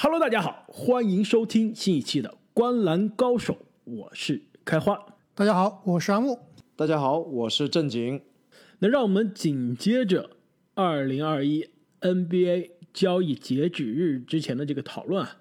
Hello，大家好，欢迎收听新一期的《观篮高手》，我是开花。大家好，我是阿木。大家好，我是正经。那让我们紧接着二零二一 NBA 交易截止日之前的这个讨论啊，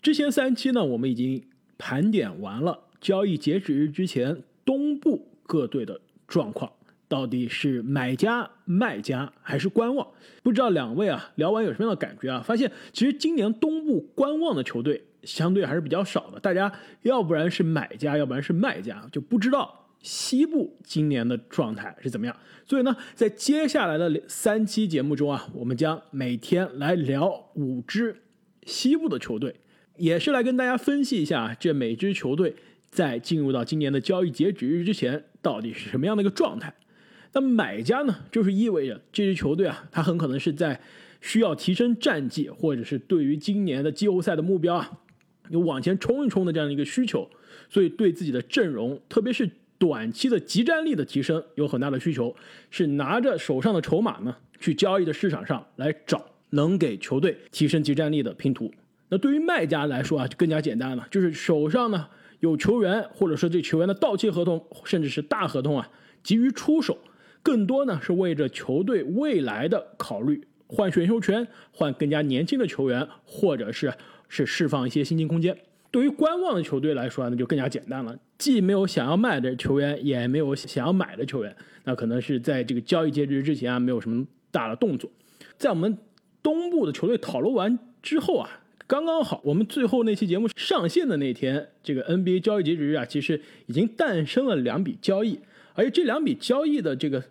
之前三期呢，我们已经盘点完了交易截止日之前东部各队的状况。到底是买家、卖家还是观望？不知道两位啊聊完有什么样的感觉啊？发现其实今年东部观望的球队相对还是比较少的，大家要不然是买家，要不然是卖家，就不知道西部今年的状态是怎么样。所以呢，在接下来的三期节目中啊，我们将每天来聊五支西部的球队，也是来跟大家分析一下这每支球队在进入到今年的交易截止日之前到底是什么样的一个状态。那买家呢，就是意味着这支球队啊，他很可能是在需要提升战绩，或者是对于今年的季后赛的目标啊，有往前冲一冲的这样一个需求，所以对自己的阵容，特别是短期的集战力的提升有很大的需求，是拿着手上的筹码呢，去交易的市场上来找能给球队提升集战力的拼图。那对于卖家来说啊，就更加简单了，就是手上呢有球员，或者说这球员的到期合同，甚至是大合同啊，急于出手。更多呢是为着球队未来的考虑，换选秀权，换更加年轻的球员，或者是是释放一些薪金空间。对于观望的球队来说，那就更加简单了，既没有想要卖的球员，也没有想要买的球员，那可能是在这个交易截止之前啊，没有什么大的动作。在我们东部的球队讨论完之后啊，刚刚好，我们最后那期节目上线的那天，这个 NBA 交易截止日啊，其实已经诞生了两笔交易，而且这两笔交易的这个。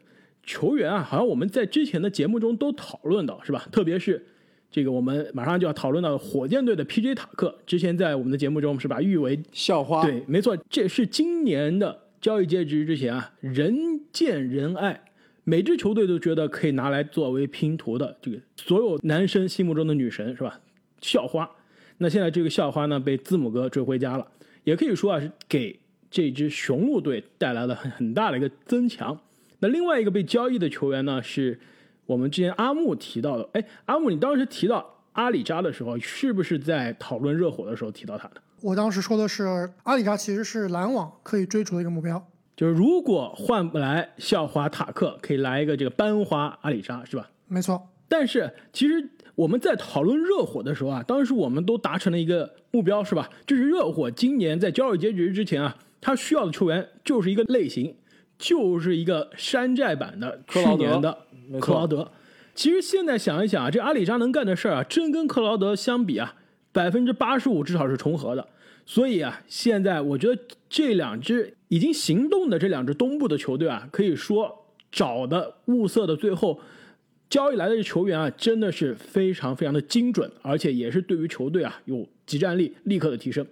球员啊，好像我们在之前的节目中都讨论到，是吧？特别是这个我们马上就要讨论到火箭队的 P.J. 塔克，之前在我们的节目中是把誉为校花。对，没错，这是今年的交易截止之前啊，人见人爱，每支球队都觉得可以拿来作为拼图的这个所有男生心目中的女神，是吧？校花。那现在这个校花呢，被字母哥追回家了，也可以说啊，是给这支雄鹿队带来了很很大的一个增强。那另外一个被交易的球员呢，是我们之前阿木提到的。哎，阿木，你当时提到阿里扎的时候，是不是在讨论热火的时候提到他的？我当时说的是阿里扎其实是篮网可以追逐的一个目标，就是如果换不来校花塔克，可以来一个这个班花阿里扎，是吧？没错。但是其实我们在讨论热火的时候啊，当时我们都达成了一个目标，是吧？就是热火今年在交易截止之前啊，他需要的球员就是一个类型。就是一个山寨版的去年的克劳德。其实现在想一想啊，这阿里扎能干的事儿啊，真跟克劳德相比啊，百分之八十五至少是重合的。所以啊，现在我觉得这两支已经行动的这两支东部的球队啊，可以说找的物色的最后交易来的球员啊，真的是非常非常的精准，而且也是对于球队啊有集战力立刻的提升。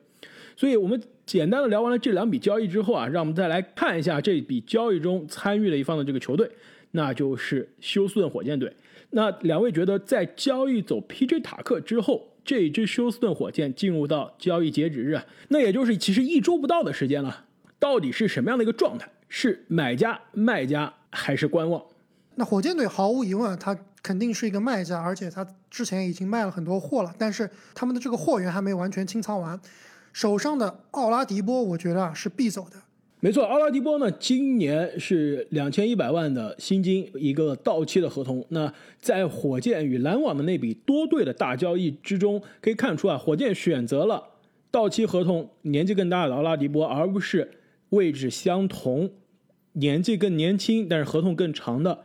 所以我们。简单的聊完了这两笔交易之后啊，让我们再来看一下这笔交易中参与了一方的这个球队，那就是休斯顿火箭队。那两位觉得，在交易走 P.J. 塔克之后，这支休斯顿火箭进入到交易截止日，那也就是其实一周不到的时间了，到底是什么样的一个状态？是买家、卖家还是观望？那火箭队毫无疑问，他肯定是一个卖家，而且他之前已经卖了很多货了，但是他们的这个货源还没完全清仓完。手上的奥拉迪波，我觉得啊是必走的。没错，奥拉迪波呢，今年是两千一百万的薪金，一个到期的合同。那在火箭与篮网的那笔多队的大交易之中，可以看出啊，火箭选择了到期合同年纪更大的奥拉迪波，而不是位置相同、年纪更年轻但是合同更长的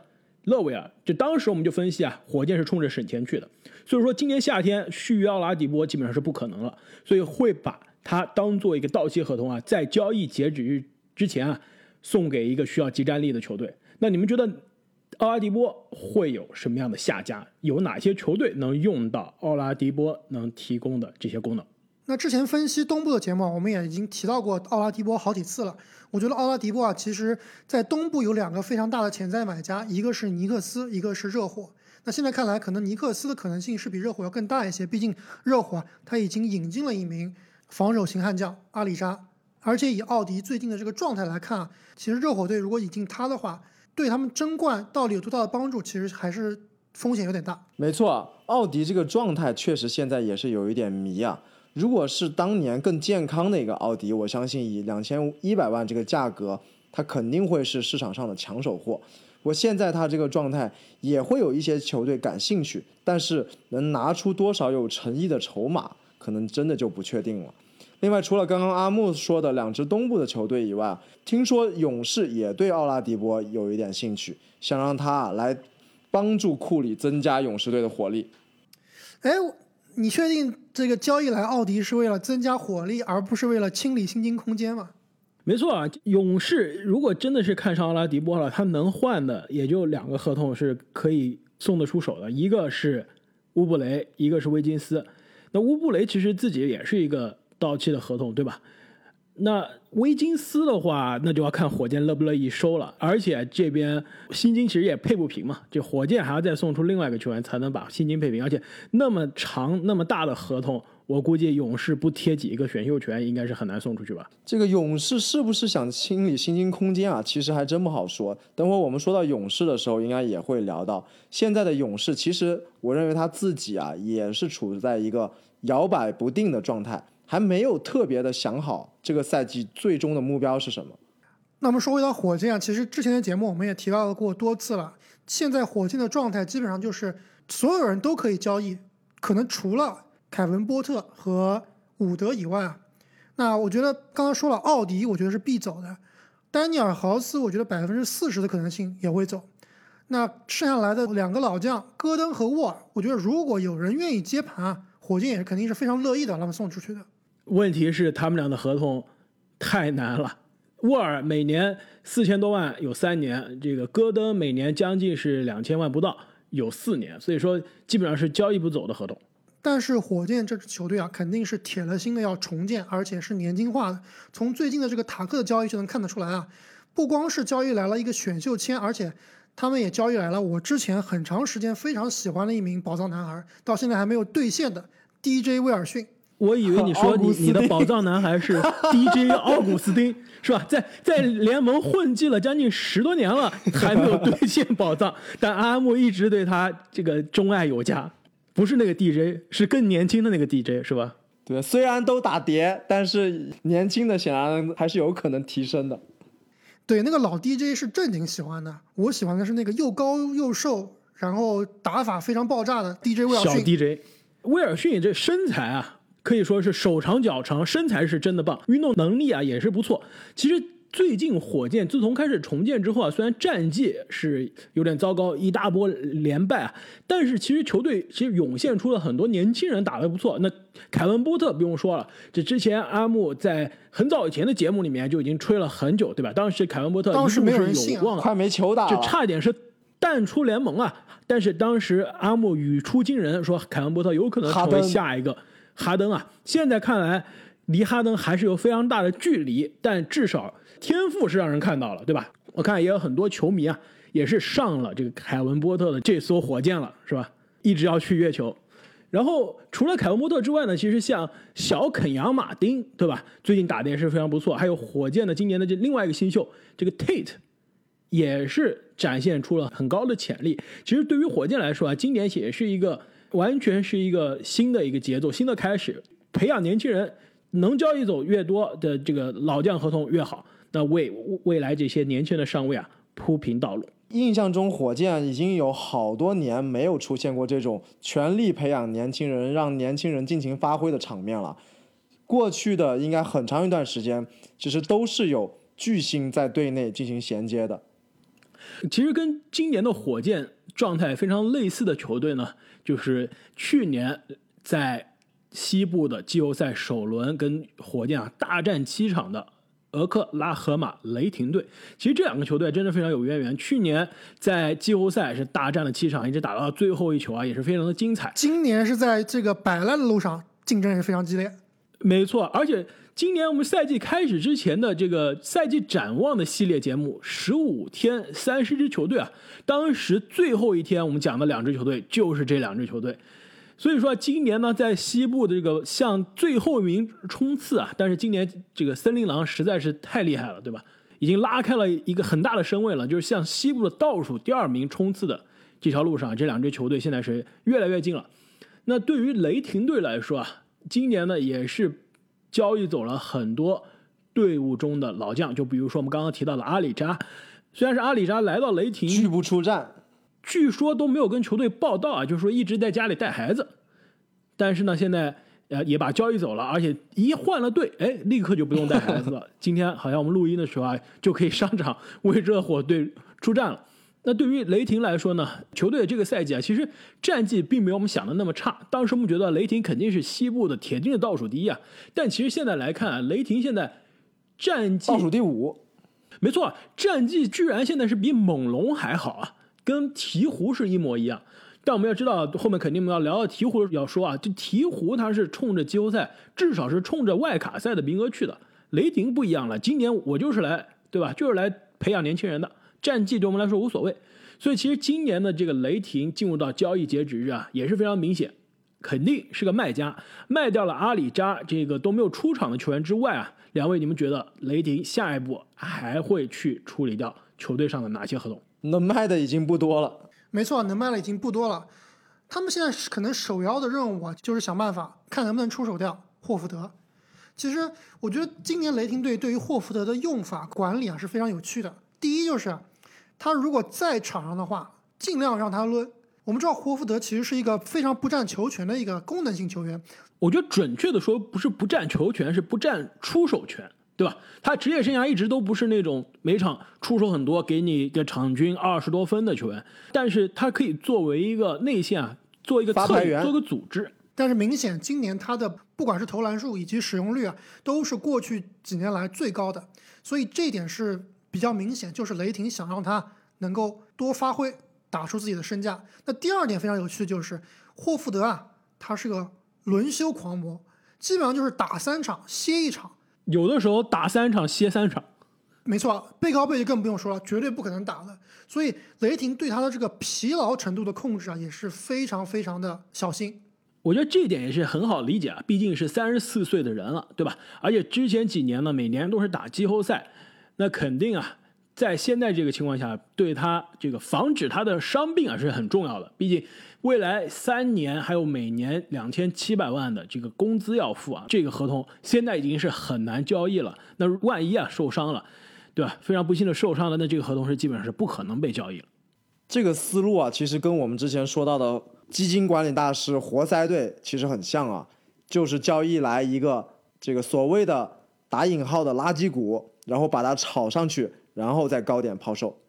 勒维尔。就当时我们就分析啊，火箭是冲着省钱去的，所以说今年夏天续约奥拉迪波基本上是不可能了，所以会把。他当做一个到期合同啊，在交易截止日之前啊，送给一个需要集战力的球队。那你们觉得奥拉迪波会有什么样的下家？有哪些球队能用到奥拉迪波能提供的这些功能？那之前分析东部的节目，我们也已经提到过奥拉迪波好几次了。我觉得奥拉迪波啊，其实在东部有两个非常大的潜在买家，一个是尼克斯，一个是热火。那现在看来，可能尼克斯的可能性是比热火要更大一些，毕竟热火啊他已经引进了一名。防守型悍将阿里扎，而且以奥迪最近的这个状态来看啊，其实热火队如果引进他的话，对他们争冠到底有多大的帮助，其实还是风险有点大。没错，奥迪这个状态确实现在也是有一点迷啊。如果是当年更健康的一个奥迪，我相信以两千一百万这个价格，它肯定会是市场上的抢手货。我现在他这个状态也会有一些球队感兴趣，但是能拿出多少有诚意的筹码，可能真的就不确定了。另外，除了刚刚阿木说的两支东部的球队以外，听说勇士也对奥拉迪波有一点兴趣，想让他来帮助库里增加勇士队的火力。哎，你确定这个交易来奥迪是为了增加火力，而不是为了清理薪金空间吗？没错啊，勇士如果真的是看上奥拉迪波了，他能换的也就两个合同是可以送得出手的，一个是乌布雷，一个是威金斯。那乌布雷其实自己也是一个到期的合同，对吧？那威金斯的话，那就要看火箭乐不乐意收了。而且这边薪金其实也配不平嘛，就火箭还要再送出另外一个球员才能把薪金配平。而且那么长那么大的合同，我估计勇士不贴几个选秀权，应该是很难送出去吧。这个勇士是不是想清理薪金空间啊？其实还真不好说。等会我们说到勇士的时候，应该也会聊到现在的勇士。其实我认为他自己啊，也是处在一个摇摆不定的状态。还没有特别的想好这个赛季最终的目标是什么。那么说回到火箭啊，其实之前的节目我们也提到过多次了。现在火箭的状态基本上就是所有人都可以交易，可能除了凯文波特和伍德以外啊。那我觉得刚刚说了，奥迪我觉得是必走的，丹尼尔豪斯我觉得百分之四十的可能性也会走。那剩下来的两个老将戈登和沃尔，我觉得如果有人愿意接盘啊，火箭也是肯定是非常乐意的让他们送出去的。问题是他们俩的合同太难了。沃尔每年四千多万有三年，这个戈登每年将近是两千万不到有四年，所以说基本上是交易不走的合同。但是火箭这支球队啊，肯定是铁了心的要重建，而且是年轻化的。从最近的这个塔克的交易就能看得出来啊，不光是交易来了一个选秀签，而且他们也交易来了我之前很长时间非常喜欢的一名宝藏男孩，到现在还没有兑现的 DJ 威尔逊。我以为你说你你的宝藏男孩是 DJ 奥古斯丁是吧？在在联盟混迹了将近十多年了，还没有兑现宝藏。但阿木一直对他这个钟爱有加，不是那个 DJ，是更年轻的那个 DJ 是吧？对，虽然都打碟，但是年轻的显然还是有可能提升的。对，那个老 DJ 是正经喜欢的，我喜欢的是那个又高又瘦，然后打法非常爆炸的 DJ 威尔逊。小 DJ 威尔逊这身材啊！可以说是手长脚长，身材是真的棒，运动能力啊也是不错。其实最近火箭自从开始重建之后啊，虽然战绩是有点糟糕，一大波连败啊，但是其实球队其实涌现出了很多年轻人打得不错。那凯文波特不用说了，这之前阿木在很早以前的节目里面就已经吹了很久，对吧？当时凯文波特当时没有人信，快没球打了，就差点是淡出联盟啊。但是当时阿木语出惊人，说凯文波特有可能成为下一个。哈登啊，现在看来离哈登还是有非常大的距离，但至少天赋是让人看到了，对吧？我看也有很多球迷啊，也是上了这个凯文波特的这艘火箭了，是吧？一直要去月球。然后除了凯文波特之外呢，其实像小肯扬马丁，对吧？最近打的也是非常不错。还有火箭的今年的这另外一个新秀，这个 Tate，也是展现出了很高的潜力。其实对于火箭来说啊，今年也是一个。完全是一个新的一个节奏，新的开始，培养年轻人，能交易走越多的这个老将合同越好，那为未来这些年轻人的上位啊铺平道路。印象中，火箭已经有好多年没有出现过这种全力培养年轻人，让年轻人尽情发挥的场面了。过去的应该很长一段时间，其实都是有巨星在队内进行衔接的。其实跟今年的火箭状态非常类似的球队呢。就是去年在西部的季后赛首轮跟火箭啊大战七场的俄克拉荷马雷霆队，其实这两个球队真的非常有渊源。去年在季后赛是大战了七场，一直打到最后一球啊，也是非常的精彩。今年是在这个摆烂的路上，竞争也是非常激烈。没错，而且。今年我们赛季开始之前的这个赛季展望的系列节目，十五天三十支球队啊，当时最后一天我们讲的两支球队就是这两支球队，所以说今年呢，在西部的这个向最后一名冲刺啊，但是今年这个森林狼实在是太厉害了，对吧？已经拉开了一个很大的身位了，就是向西部的倒数第二名冲刺的这条路上，这两支球队现在是越来越近了。那对于雷霆队来说啊，今年呢也是交易走了很多队伍中的老将，就比如说我们刚刚提到的阿里扎，虽然是阿里扎来到雷霆，拒不出战，据说都没有跟球队报道啊，就是说一直在家里带孩子，但是呢，现在呃也把交易走了，而且一换了队，哎，立刻就不用带孩子了。今天好像我们录音的时候啊，就可以上场为热火队出战了。那对于雷霆来说呢，球队这个赛季啊，其实战绩并没有我们想的那么差。当时我们觉得雷霆肯定是西部的铁定的倒数第一啊，但其实现在来看啊，雷霆现在战绩倒数第五，没错，战绩居然现在是比猛龙还好啊，跟鹈鹕是一模一样。但我们要知道，后面肯定我们要聊到鹈鹕，要说啊，这鹈鹕它是冲着季后赛，至少是冲着外卡赛的名额去的。雷霆不一样了，今年我就是来，对吧？就是来培养年轻人的。战绩对我们来说无所谓，所以其实今年的这个雷霆进入到交易截止日啊，也是非常明显，肯定是个卖家，卖掉了阿里扎这个都没有出场的球员之外啊，两位你们觉得雷霆下一步还会去处理掉球队上的哪些合同？能卖的已经不多了。没错，能卖的已经不多了。他们现在可能首要的任务啊，就是想办法看能不能出手掉霍福德。其实我觉得今年雷霆队对于霍福德的用法管理啊是非常有趣的。第一就是他如果在场上的话，尽量让他抡。我们知道霍福德其实是一个非常不占球权的一个功能性球员，我觉得准确的说不是不占球权，是不占出手权，对吧？他职业生涯一直都不是那种每场出手很多，给你一个场均二十多分的球员，但是他可以作为一个内线啊，做一个策略，做个组织。但是明显今年他的不管是投篮数以及使用率啊，都是过去几年来最高的，所以这一点是比较明显，就是雷霆想让他能够多发挥，打出自己的身价。那第二点非常有趣的就是霍福德啊，他是个轮休狂魔，基本上就是打三场歇一场，有的时候打三场歇三场。没错，背靠背就更不用说了，绝对不可能打了。所以雷霆对他的这个疲劳程度的控制啊，也是非常非常的小心。我觉得这一点也是很好理解啊，毕竟是三十四岁的人了，对吧？而且之前几年呢，每年都是打季后赛，那肯定啊，在现在这个情况下，对他这个防止他的伤病啊是很重要的。毕竟未来三年还有每年两千七百万的这个工资要付啊，这个合同现在已经是很难交易了。那万一啊受伤了，对吧？非常不幸的受伤了，那这个合同是基本上是不可能被交易了。这个思路啊，其实跟我们之前说到的基金管理大师活塞队其实很像啊，就是交易来一个这个所谓的打引号的垃圾股，然后把它炒上去，然后再高点抛售。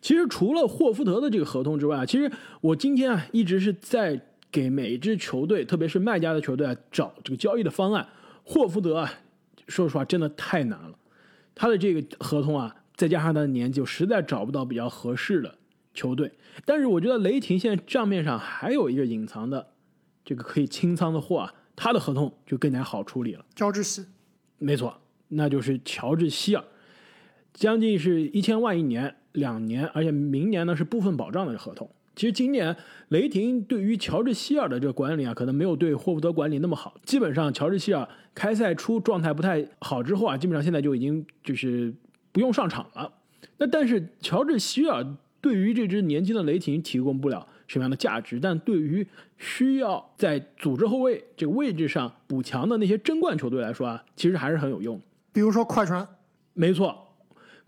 其实除了霍福德的这个合同之外啊，其实我今天啊一直是在给每一支球队，特别是卖家的球队啊找这个交易的方案。霍福德啊，说实话真的太难了，他的这个合同啊，再加上他的年纪，我实在找不到比较合适的。球队，但是我觉得雷霆现在账面上还有一个隐藏的这个可以清仓的货啊，他的合同就更加好处理了。乔治斯，没错，那就是乔治希尔，将近是一千万一年，两年，而且明年呢是部分保障的合同。其实今年雷霆对于乔治希尔的这个管理啊，可能没有对霍福德管理那么好。基本上乔治希尔开赛初状态不太好之后啊，基本上现在就已经就是不用上场了。那但是乔治希尔。对于这支年轻的雷霆提供不了什么样的价值，但对于需要在组织后卫这个位置上补强的那些争冠球队来说啊，其实还是很有用。比如说快船，没错，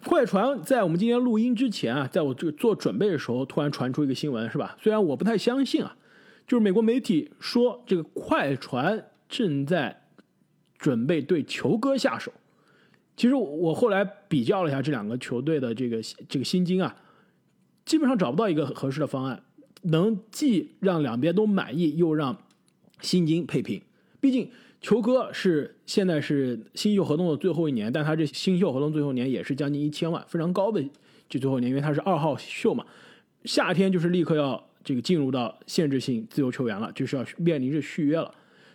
快船在我们今天录音之前啊，在我这个做准备的时候，突然传出一个新闻，是吧？虽然我不太相信啊，就是美国媒体说这个快船正在准备对球哥下手。其实我后来比较了一下这两个球队的这个这个薪金啊。基本上找不到一个合适的方案，能既让两边都满意，又让薪金配平。毕竟球哥是现在是新秀合同的最后一年，但他这新秀合同最后一年也是将近一千万，非常高的这最后一年，因为他是二号秀嘛。夏天就是立刻要这个进入到限制性自由球员了，就是要面临着续约了。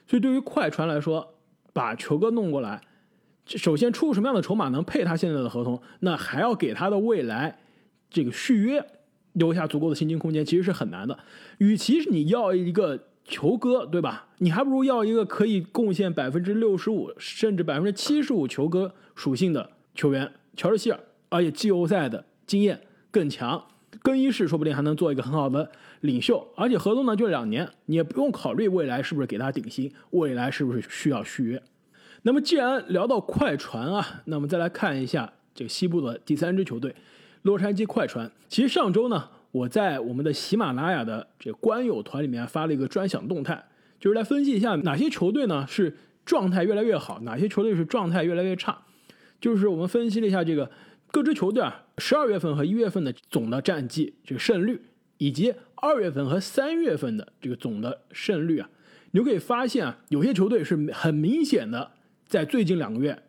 所以对于快船来说，把球哥弄过来，首先出什么样的筹码能配他现在的合同，那还要给他的未来这个续约。留下足够的薪金空间其实是很难的。与其你要一个球哥，对吧？你还不如要一个可以贡献百分之六十五甚至百分之七十五球哥属性的球员，乔治希尔，而且季后赛的经验更强，更衣室说不定还能做一个很好的领袖，而且合同呢就两年，你也不用考虑未来是不是给他顶薪，未来是不是需要续约。那么既然聊到快船啊，那么再来看一下这个西部的第三支球队洛杉矶快船。其实上周呢，我在我们的喜马拉雅的这个官友团里面发了一个专享动态，就是来分析一下哪些球队呢是状态越来越好，哪些球队是状态越来越差。就是我们分析了一下这个各支球队啊，十二月份和一月份的总的战绩这个胜率，以及二月份和三月份的这个总的胜率啊，你就可以发现啊，有些球队是很明显的在最近两个月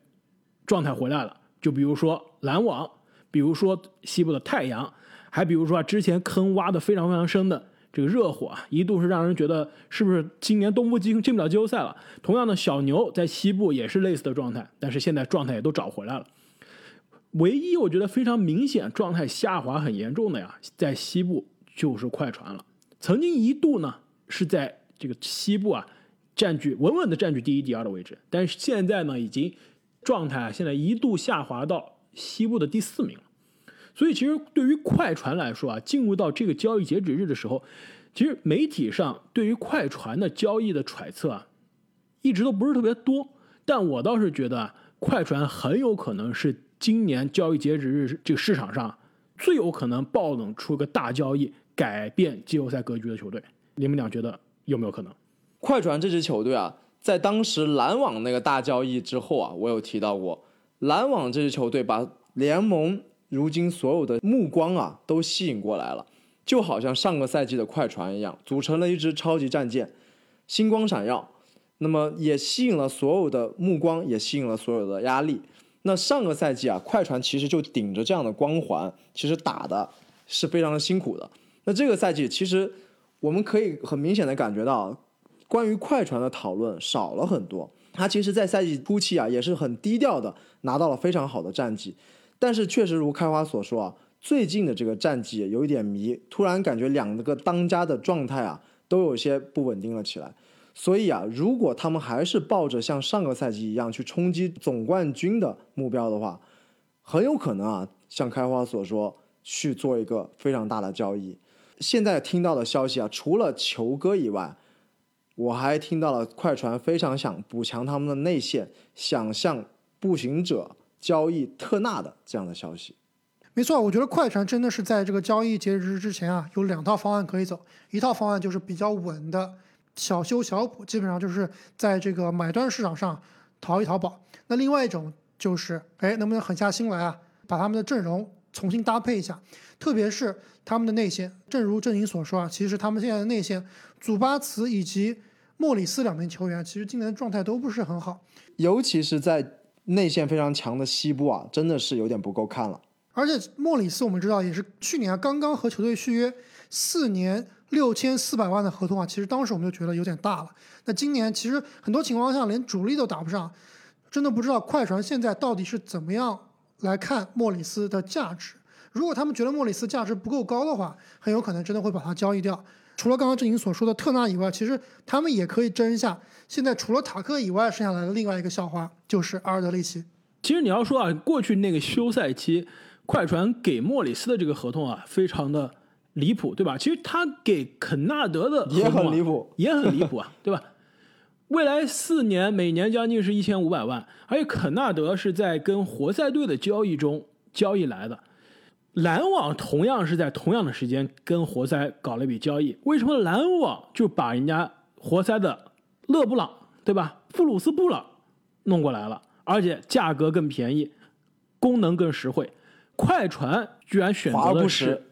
状态回来了。就比如说篮网，比如说西部的太阳，还比如说啊之前坑挖的非常非常深的这个热火啊，一度是让人觉得是不是今年东部进进不了季后赛了。同样的，小牛在西部也是类似的状态，但是现在状态也都找回来了。唯一我觉得非常明显状态下滑很严重的呀，在西部就是快船了。曾经一度呢是在这个西部啊占据稳稳的占据第一、第二的位置，但是现在呢已经状态啊现在一度下滑到西部的第四名了。所以其实对于快船来说啊，进入到这个交易截止日的时候，其实媒体上对于快船的交易的揣测啊，一直都不是特别多。但我倒是觉得，快船很有可能是今年交易截止日这个市场上最有可能爆冷出个大交易，改变季后赛格局的球队。你们俩觉得有没有可能？快船这支球队啊，在当时篮网那个大交易之后啊，我有提到过，篮网这支球队把联盟如今所有的目光啊都吸引过来了，就好像上个赛季的快船一样，组成了一支超级战舰，星光闪耀。那么也吸引了所有的目光，也吸引了所有的压力。那上个赛季啊，快船其实就顶着这样的光环，其实打的是非常的辛苦的。那这个赛季，其实我们可以很明显的感觉到，关于快船的讨论少了很多。他其实，在赛季初期啊，也是很低调的拿到了非常好的战绩。但是确实如开花所说啊，最近的这个战绩有一点迷，突然感觉两个当家的状态啊，都有些不稳定了起来。所以啊，如果他们还是抱着像上个赛季一样去冲击总冠军的目标的话，很有可能啊，像开花所说，去做一个非常大的交易。现在听到的消息啊，除了球哥以外，我还听到了快船非常想补强他们的内线，想向步行者交易特纳的这样的消息。没错，我觉得快船真的是在这个交易截止日之前啊，有两套方案可以走，一套方案就是比较稳的。小修小补，基本上就是在这个买断市场上淘一淘宝。那另外一种就是，哎，能不能狠下心来啊，把他们的阵容重新搭配一下，特别是他们的内线。正如郑颖所说啊，其实他们现在的内线，祖巴茨以及莫里斯两名球员，其实今年的状态都不是很好，尤其是在内线非常强的西部啊，真的是有点不够看了。而且莫里斯我们知道也是去年刚刚和球队续约四年。六千四百万的合同啊，其实当时我们就觉得有点大了。那今年其实很多情况下连主力都打不上，真的不知道快船现在到底是怎么样来看莫里斯的价值。如果他们觉得莫里斯价值不够高的话，很有可能真的会把他交易掉。除了刚刚郑颖所说的特纳以外，其实他们也可以争一下。现在除了塔克以外，剩下来的另外一个校花就是阿尔德里奇。其实你要说啊，过去那个休赛期，快船给莫里斯的这个合同啊，非常的。离谱，对吧？其实他给肯纳德的也很离谱，也很离谱啊，对吧？未来四年每年将近是一千五百万，而且肯纳德是在跟活塞队的交易中交易来的。篮网同样是在同样的时间跟活塞搞了一笔交易，为什么篮网就把人家活塞的勒布朗，对吧？布鲁斯布朗弄过来了，而且价格更便宜，功能更实惠。快船居然选择的是。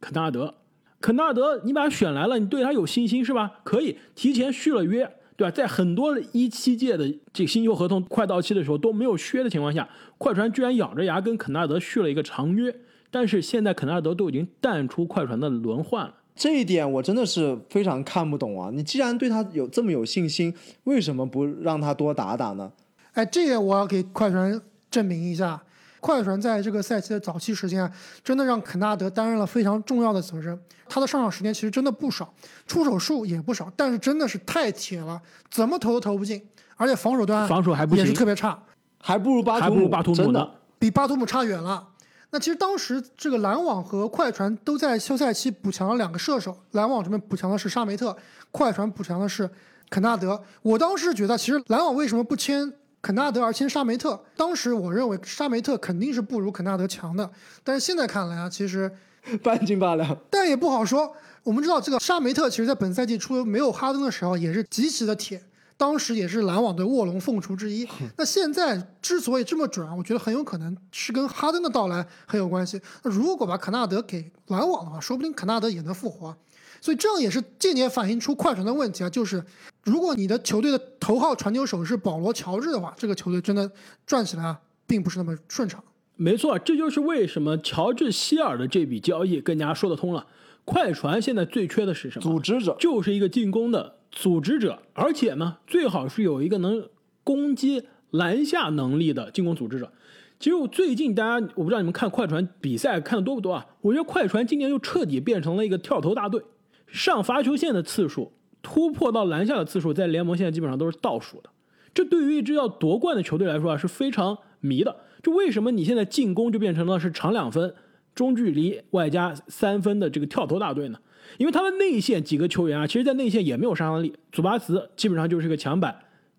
肯纳德，肯纳德，你把他选来了，你对他有信心是吧？可以提前续了约，对吧？在很多一七届的这个新秀合同快到期的时候都没有削的情况下，快船居然咬着牙跟肯纳德续了一个长约。但是现在肯纳德都已经淡出快船的轮换了，这一点我真的是非常看不懂啊！你既然对他有这么有信心，为什么不让他多打打呢？哎，这点我要给快船证明一下。快船在这个赛季的早期时间啊，真的让肯纳德担任了非常重要的责任。他的上场时间其实真的不少，出手数也不少，但是真的是太铁了，怎么投都投不进，而且防守端防守还不也是特别差，还不如巴图姆，巴图姆真的比巴图姆差远了。那其实当时这个篮网和快船都在休赛期补强了两个射手，篮网这边补强的是沙梅特，快船补强的是肯纳德。我当时觉得，其实篮网为什么不签肯纳德而签沙梅特？当时我认为沙梅特肯定是不如肯纳德强的，但是现在看来啊，其实 半斤八两。但也不好说。我们知道这个沙梅特，其实在本赛季初没有哈登的时候也是极其的铁。当时也是篮网的卧龙凤雏之一。那现在之所以这么准啊，我觉得很有可能是跟哈登的到来很有关系。那如果把肯纳德给篮网的话，说不定肯纳德也能复活。所以这样也是间接反映出快船的问题啊，就是如果你的球队的头号传球手是保罗乔治的话，这个球队真的转起来啊，并不是那么顺畅。没错，这就是为什么乔治希尔的这笔交易更加说得通了。快船现在最缺的是什么？组织者，就是一个进攻的。组织者，而且呢，最好是有一个能攻击篮下能力的进攻组织者。其实我最近大家，我不知道你们看快船比赛看的多不多啊？我觉得快船今年就彻底变成了一个跳投大队，上罚球线的次数、突破到篮下的次数，在联盟现在基本上都是倒数的。这对于一支要夺冠的球队来说啊，是非常迷的。就为什么你现在进攻就变成了是长两分、中距离外加三分的这个跳投大队呢？因为他们内线几个球员啊，其实，在内线也没有杀伤力。祖巴茨基本上就是一个墙板，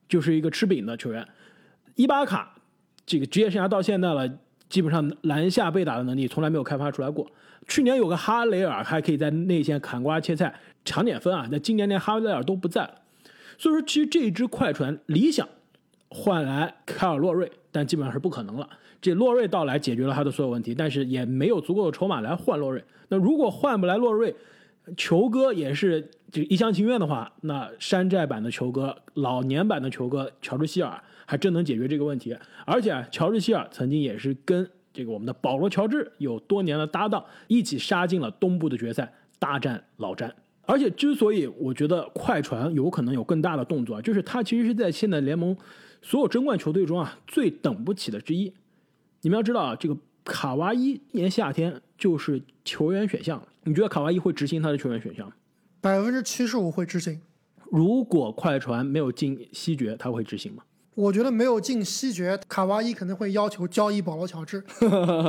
就是一个吃饼的球员。伊巴卡这个职业生涯到现在了，基本上篮下被打的能力从来没有开发出来过。去年有个哈雷尔还可以在内线砍瓜切菜抢点分啊，那今年连哈雷尔都不在了。所以说，其实这支快船理想换来凯尔洛瑞，但基本上是不可能了。这洛瑞到来解决了他的所有问题，但是也没有足够的筹码来换洛瑞。那如果换不来洛瑞，球哥也是就一厢情愿的话，那山寨版的球哥、老年版的球哥乔治希尔还真能解决这个问题。而且乔治希尔曾经也是跟这个我们的保罗乔治有多年的搭档，一起杀进了东部的决赛，大战老詹。而且之所以我觉得快船有可能有更大的动作，就是他其实是在现在联盟所有争冠球队中啊最等不起的之一。你们要知道啊，这个卡哇伊今年夏天就是球员选项。你觉得卡哇伊会执行他的球员选项？百分之七十五会执行。如果快船没有进西决，他会执行吗？我觉得没有进西决，卡哇伊可能会要求交易保罗乔治。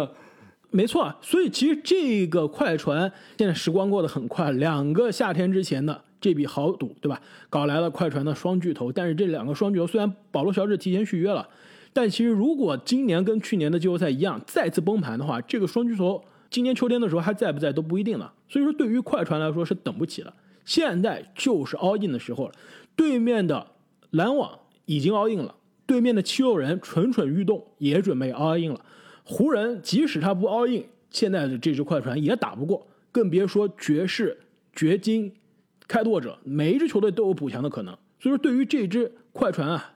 没错，所以其实这个快船现在时光过得很快，两个夏天之前的这笔豪赌，对吧？搞来了快船的双巨头，但是这两个双巨头虽然保罗乔治提前续约了，但其实如果今年跟去年的季后赛一样再次崩盘的话，这个双巨头。今年秋天的时候还在不在都不一定了，所以说对于快船来说是等不起了。现在就是 all in 的时候了。对面的篮网已经 all in 了，对面的七六人蠢蠢欲动，也准备 all in 了。湖人即使他不 all in，现在的这支快船也打不过，更别说爵士、掘金、开拓者，每一支球队都有补强的可能。所以说对于这支快船啊，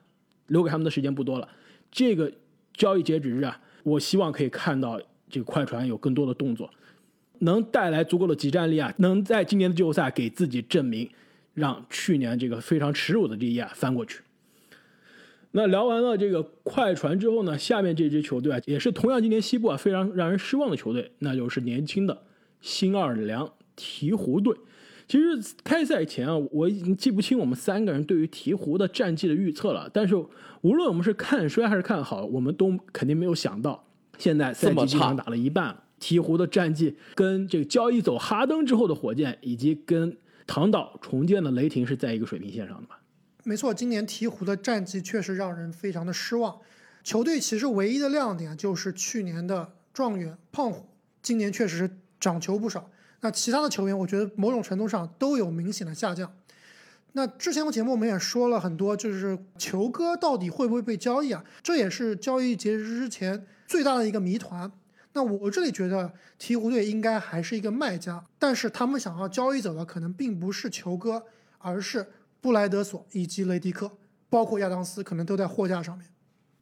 留给他们的时间不多了。这个交易截止日啊，我希望可以看到。这个快船有更多的动作，能带来足够的集战力啊，能在今年的季后赛给自己证明，让去年这个非常耻辱的这一页翻过去。那聊完了这个快船之后呢，下面这支球队啊，也是同样今年西部啊非常让人失望的球队，那就是年轻的新奥尔良鹈鹕队。其实开赛前啊，我已经记不清我们三个人对于鹈鹕的战绩的预测了，但是无论我们是看衰还是看好，我们都肯定没有想到。现在赛季已经打了一半，鹈鹕的战绩跟这个交易走哈登之后的火箭，以及跟唐岛重建的雷霆是在一个水平线上的吧？没错，今年鹈鹕的战绩确实让人非常的失望。球队其实唯一的亮点就是去年的状元胖虎，今年确实是涨球不少。那其他的球员，我觉得某种程度上都有明显的下降。那之前的节目我们也说了很多，就是球哥到底会不会被交易啊？这也是交易截止之前。最大的一个谜团，那我这里觉得鹈鹕队应该还是一个卖家，但是他们想要交易走的可能并不是球哥，而是布莱德索以及雷迪克，包括亚当斯可能都在货架上面。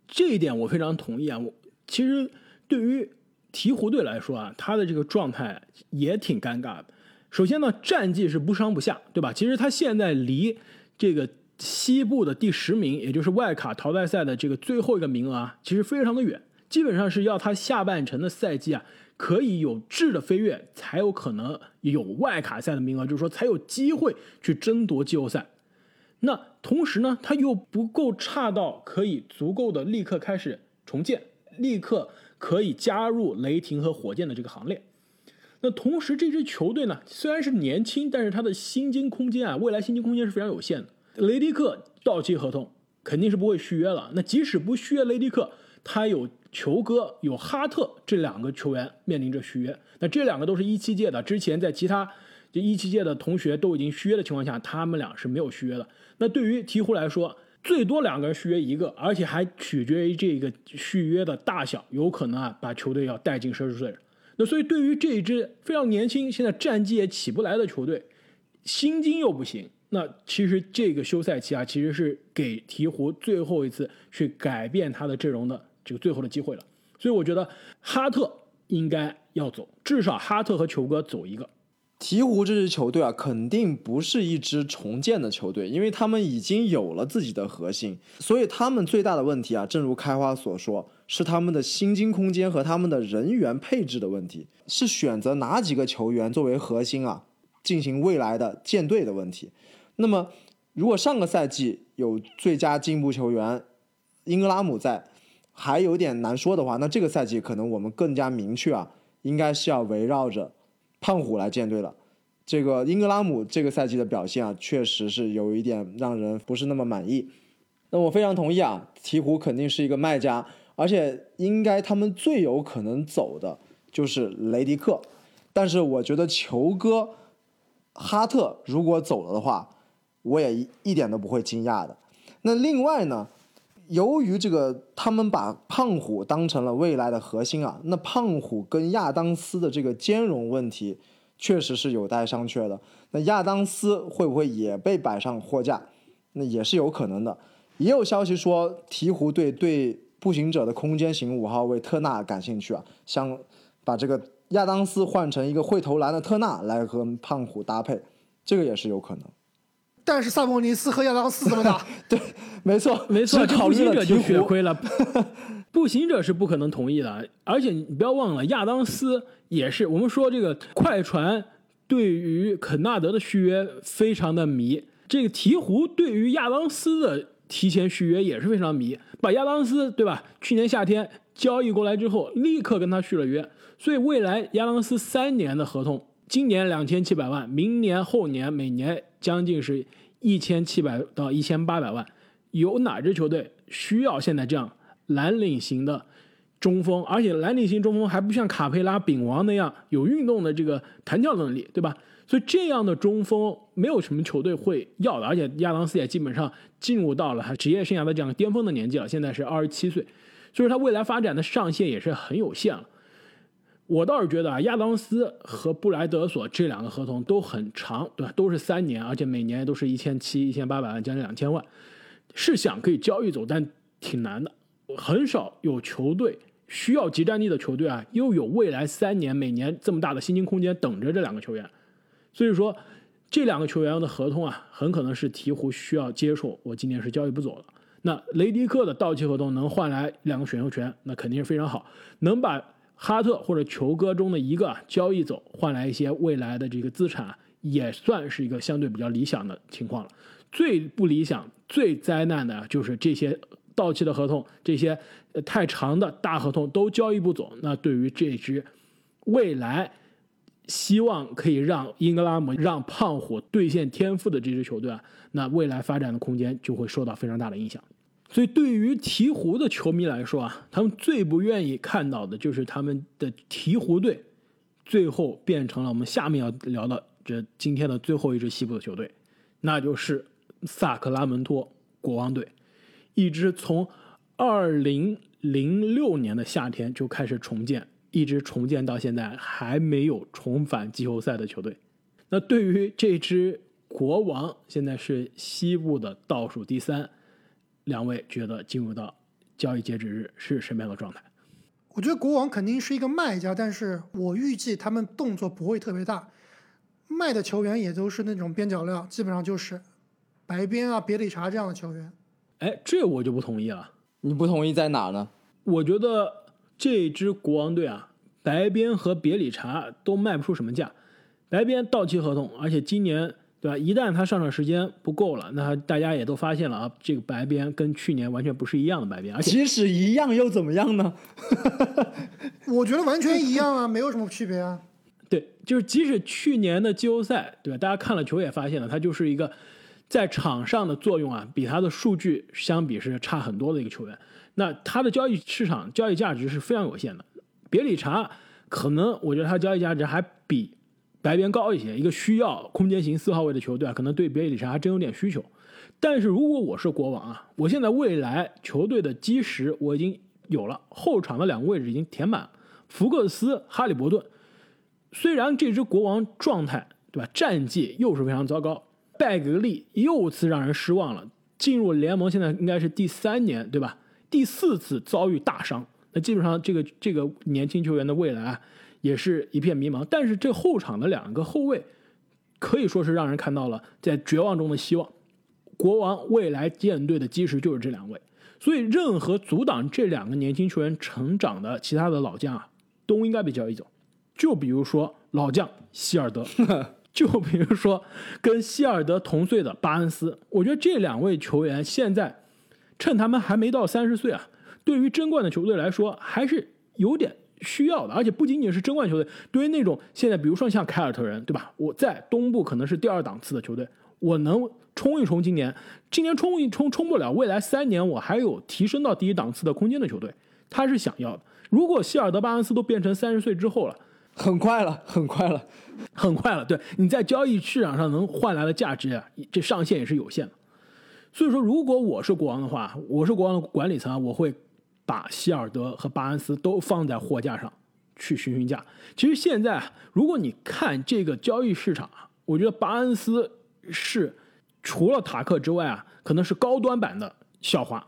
这一点我非常同意啊！我其实对于鹈鹕队来说啊，他的这个状态也挺尴尬的。首先呢，战绩是不上不下，对吧？其实他现在离这个西部的第十名，也就是外卡淘汰赛的这个最后一个名额啊，其实非常的远。基本上是要他下半程的赛季啊，可以有质的飞跃，才有可能有外卡赛的名额，就是说才有机会去争夺季后赛。那同时呢，他又不够差到可以足够的立刻开始重建，立刻可以加入雷霆和火箭的这个行列。那同时，这支球队呢，虽然是年轻，但是他的薪金空间啊，未来薪金空间是非常有限的。雷迪克到期合同肯定是不会续约了。那即使不续约雷迪克，他有球哥、有哈特这两个球员面临着续约。那这两个都是一七届的，之前在其他就一七届的同学都已经续约的情况下，他们俩是没有续约的。那对于鹈鹕来说，最多两个人续约一个，而且还取决于这个续约的大小，有可能啊把球队要带进奢侈税。那所以对于这一支非常年轻、现在战绩也起不来的球队，薪金又不行，那其实这个休赛期啊，其实是给鹈鹕最后一次去改变他的阵容的这个最后的机会了。所以我觉得哈特应该要走，至少哈特和球哥走一个。鹈鹕这支球队啊，肯定不是一支重建的球队，因为他们已经有了自己的核心，所以他们最大的问题啊，正如开花所说，是他们的薪金空间和他们的人员配置的问题，是选择哪几个球员作为核心啊，进行未来的建队的问题。那么，如果上个赛季有最佳进步球员英格拉姆在，还有点难说的话，那这个赛季可能我们更加明确啊，应该是要围绕着。胖虎来建队了，这个英格拉姆这个赛季的表现啊，确实是有一点让人不是那么满意。那我非常同意啊，鹈鹕肯定是一个卖家，而且应该他们最有可能走的就是雷迪克。但是我觉得球哥哈特如果走了的话，我也一点都不会惊讶的。那另外呢，由于这个他们把胖虎当成了未来的核心啊，那胖虎跟亚当斯的这个兼容问题确实是有待商榷的。那亚当斯会不会也被摆上货架？那也是有可能的。也有消息说鹈鹕队对步行者的空间型五号位特纳感兴趣啊，想把这个亚当斯换成一个会投篮的特纳来和胖虎搭配，这个也是有可能。但是萨博尼斯和亚当斯怎么打？对，没错，没错，考虑了就血亏了。步行者是不可能同意的，而且你不要忘了，亚当斯也是。我们说这个快船对于肯纳德的续约非常的迷，这个鹈鹕对于亚当斯的提前续约也是非常迷。把亚当斯对吧？去年夏天交易过来之后，立刻跟他续了约，所以未来亚当斯三年的合同。今年两千七百万，明年后年每年将近是一千七百到一千八百万。有哪支球队需要现在这样蓝领型的中锋？而且蓝领型中锋还不像卡佩拉、丙王那样有运动的这个弹跳能力，对吧？所以这样的中锋没有什么球队会要的。而且亚当斯也基本上进入到了他职业生涯的这样巅峰的年纪了，现在是二十七岁，所以他未来发展的上限也是很有限了。我倒是觉得啊，亚当斯和布莱德索这两个合同都很长，对吧？都是三年，而且每年都是一千七、一千八百万，将近两千万。是想可以交易走，但挺难的。很少有球队需要集战力的球队啊，又有未来三年每年这么大的薪金空间等着这两个球员。所以说，这两个球员的合同啊，很可能是鹈鹕需要接受。我今年是交易不走了。那雷迪克的到期合同能换来两个选秀权，那肯定是非常好，能把。哈特或者球哥中的一个交易走，换来一些未来的这个资产，也算是一个相对比较理想的情况了。最不理想、最灾难的就是这些到期的合同，这些太长的大合同都交易不走。那对于这支未来希望可以让英格拉姆、让胖虎兑现天赋的这支球队啊，那未来发展的空间就会受到非常大的影响。所以，对于鹈鹕的球迷来说啊，他们最不愿意看到的就是他们的鹈鹕队最后变成了我们下面要聊的这今天的最后一支西部的球队，那就是萨克拉门托国王队，一支从二零零六年的夏天就开始重建，一直重建到现在还没有重返季后赛的球队。那对于这支国王，现在是西部的倒数第三。两位觉得进入到交易截止日是什么样的状态？我觉得国王肯定是一个卖家，但是我预计他们动作不会特别大，卖的球员也都是那种边角料，基本上就是白边啊、别理查这样的球员。哎，这我就不同意了。你不同意在哪呢？我觉得这支国王队啊，白边和别理查都卖不出什么价。白边到期合同，而且今年对吧？一旦他上场时间不够了，那大家也都发现了啊，这个白边跟去年完全不是一样的白边，而且即使一样又怎么样呢？我觉得完全一样啊，没有什么区别啊。对，就是即使去年的季后赛，对吧？大家看了球也发现了，他就是一个在场上的作用啊，比他的数据相比是差很多的一个球员。那他的交易市场交易价值是非常有限的。别理查可能我觉得他交易价值还比白边高一些，一个需要空间型四号位的球队啊，可能对别里查还真有点需求。但是如果我是国王啊，我现在未来球队的基石我已经有了，后场的两个位置已经填满，福克斯、哈利伯顿。虽然这支国王状态对吧，战绩又是非常糟糕，拜格利又次让人失望了，进入联盟现在应该是第三年对吧？第四次遭遇大伤，那基本上这个这个年轻球员的未来，也是一片迷茫。但是这后场的两个后卫，可以说是让人看到了在绝望中的希望。国王未来舰队的基石就是这两位，所以任何阻挡这两个年轻球员成长的其他的老将啊，都应该被交易走。就比如说老将希尔德，就比如说跟希尔德同岁的巴恩斯，我觉得这两位球员现在趁他们还没到三十岁啊，对于争冠的球队来说还是有点需要的，而且不仅仅是争冠球队，对于那种现在比如说像凯尔特人，对吧？我在东部可能是第二档次的球队，我能冲一冲今年，今年冲一冲冲不了，未来三年我还有提升到第一档次的空间的球队，他是想要的。如果希尔德、巴恩斯都变成三十岁之后了。很快了，很快了，很快了。对，你在交易市场上能换来的价值啊，这上限也是有限的。所以说，如果我是国王的话，我是国王的管理层，我会把希尔德和巴恩斯都放在货架上去询询价。其实现在啊，如果你看这个交易市场啊，我觉得巴恩斯是除了塔克之外啊，可能是高端版的校花，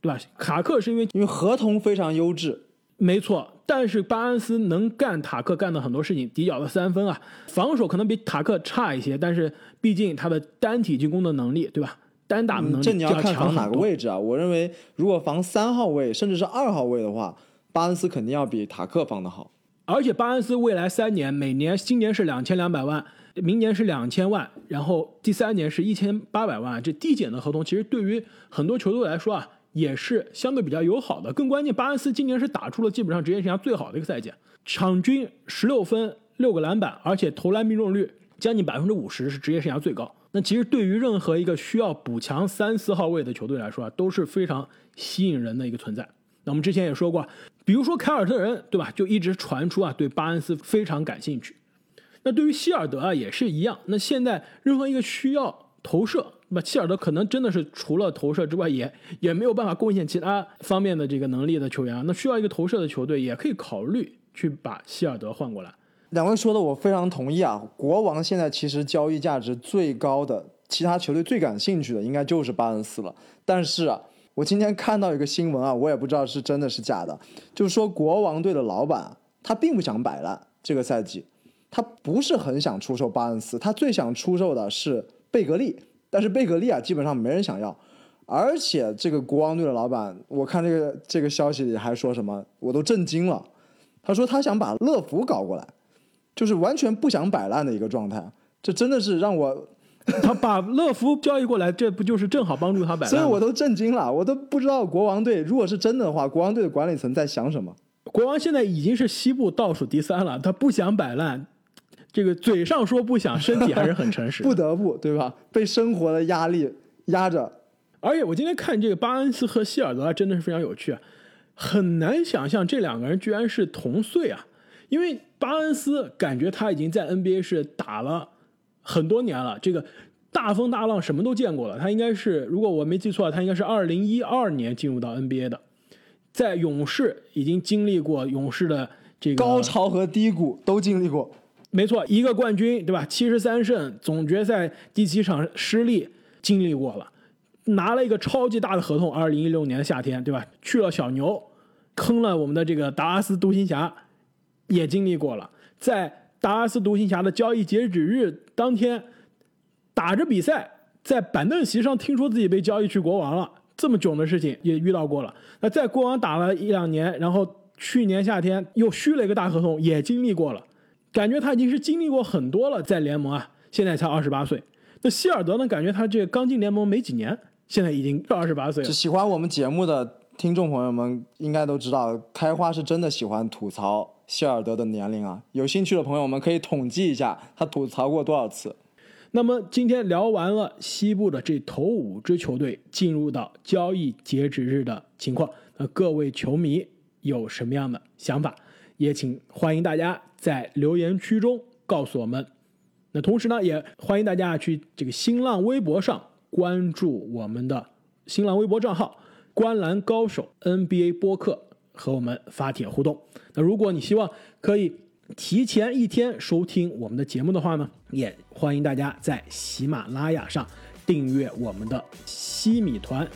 对吧？塔克是因为因为合同非常优质。没错，但是巴恩斯能干塔克干的很多事情，底角的三分啊，防守可能比塔克差一些，但是毕竟他的单体进攻的能力，对吧？单打能力这你要看防哪个位置啊？我认为，如果防三号位甚至是二号位的话，巴恩斯肯定要比塔克防的好。而且巴恩斯未来三年，每年今年是两千两百万，明年是两千万，然后第三年是一千八百万，这递减的合同，其实对于很多球队来说啊。也是相对比较友好的，更关键，巴恩斯今年是打出了基本上职业生涯最好的一个赛季，场均十六分六个篮板，而且投篮命中率将近百分之五十，是职业生涯最高。那其实对于任何一个需要补强三四号位的球队来说啊，都是非常吸引人的一个存在。那我们之前也说过，比如说凯尔特人，对吧？就一直传出啊，对巴恩斯非常感兴趣。那对于希尔德啊，也是一样。那现在任何一个需要投射。那希尔德可能真的是除了投射之外，也也没有办法贡献其他方面的这个能力的球员啊。那需要一个投射的球队，也可以考虑去把希尔德换过来。两位说的我非常同意啊。国王现在其实交易价值最高的，其他球队最感兴趣的应该就是巴恩斯了。但是啊，我今天看到一个新闻啊，我也不知道是真的是假的，就是说国王队的老板他并不想摆烂这个赛季，他不是很想出售巴恩斯，他最想出售的是贝格利。但是贝格利啊，基本上没人想要，而且这个国王队的老板，我看这个这个消息里还说什么，我都震惊了。他说他想把乐福搞过来，就是完全不想摆烂的一个状态。这真的是让我，他把乐福交易过来，这不就是正好帮助他摆烂？所以我都震惊了，我都不知道国王队如果是真的话，国王队的管理层在想什么。国王现在已经是西部倒数第三了，他不想摆烂。这个嘴上说不想，身体还是很诚实，不得不对吧？被生活的压力压着。而且我今天看这个巴恩斯和希尔德真的是非常有趣啊，很难想象这两个人居然是同岁啊。因为巴恩斯感觉他已经在 NBA 是打了很多年了，这个大风大浪什么都见过了。他应该是，如果我没记错，他应该是二零一二年进入到 NBA 的，在勇士已经经历过勇士的这个高潮和低谷都经历过。没错，一个冠军，对吧？七十三胜，总决赛第七场失利，经历过了，拿了一个超级大的合同。二零一六年的夏天，对吧？去了小牛，坑了我们的这个达拉斯独行侠，也经历过了。在达拉斯独行侠的交易截止日当天，打着比赛，在板凳席上听说自己被交易去国王了，这么囧的事情也遇到过了。那在国王打了一两年，然后去年夏天又续了一个大合同，也经历过了。感觉他已经是经历过很多了，在联盟啊，现在才二十八岁。那希尔德呢？感觉他这刚进联盟没几年，现在已经二十八岁了。喜欢我们节目的听众朋友们应该都知道，开花是真的喜欢吐槽希尔德的年龄啊。有兴趣的朋友们可以统计一下，他吐槽过多少次。那么今天聊完了西部的这头五支球队进入到交易截止日的情况，那各位球迷有什么样的想法？也请欢迎大家在留言区中告诉我们。那同时呢，也欢迎大家去这个新浪微博上关注我们的新浪微博账号“观篮高手 NBA 播客”，和我们发帖互动。那如果你希望可以提前一天收听我们的节目的话呢，也欢迎大家在喜马拉雅上订阅我们的西米团。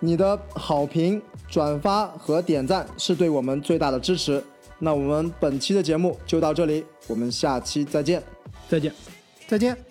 你的好评、转发和点赞是对我们最大的支持。那我们本期的节目就到这里，我们下期再见。再见。再见。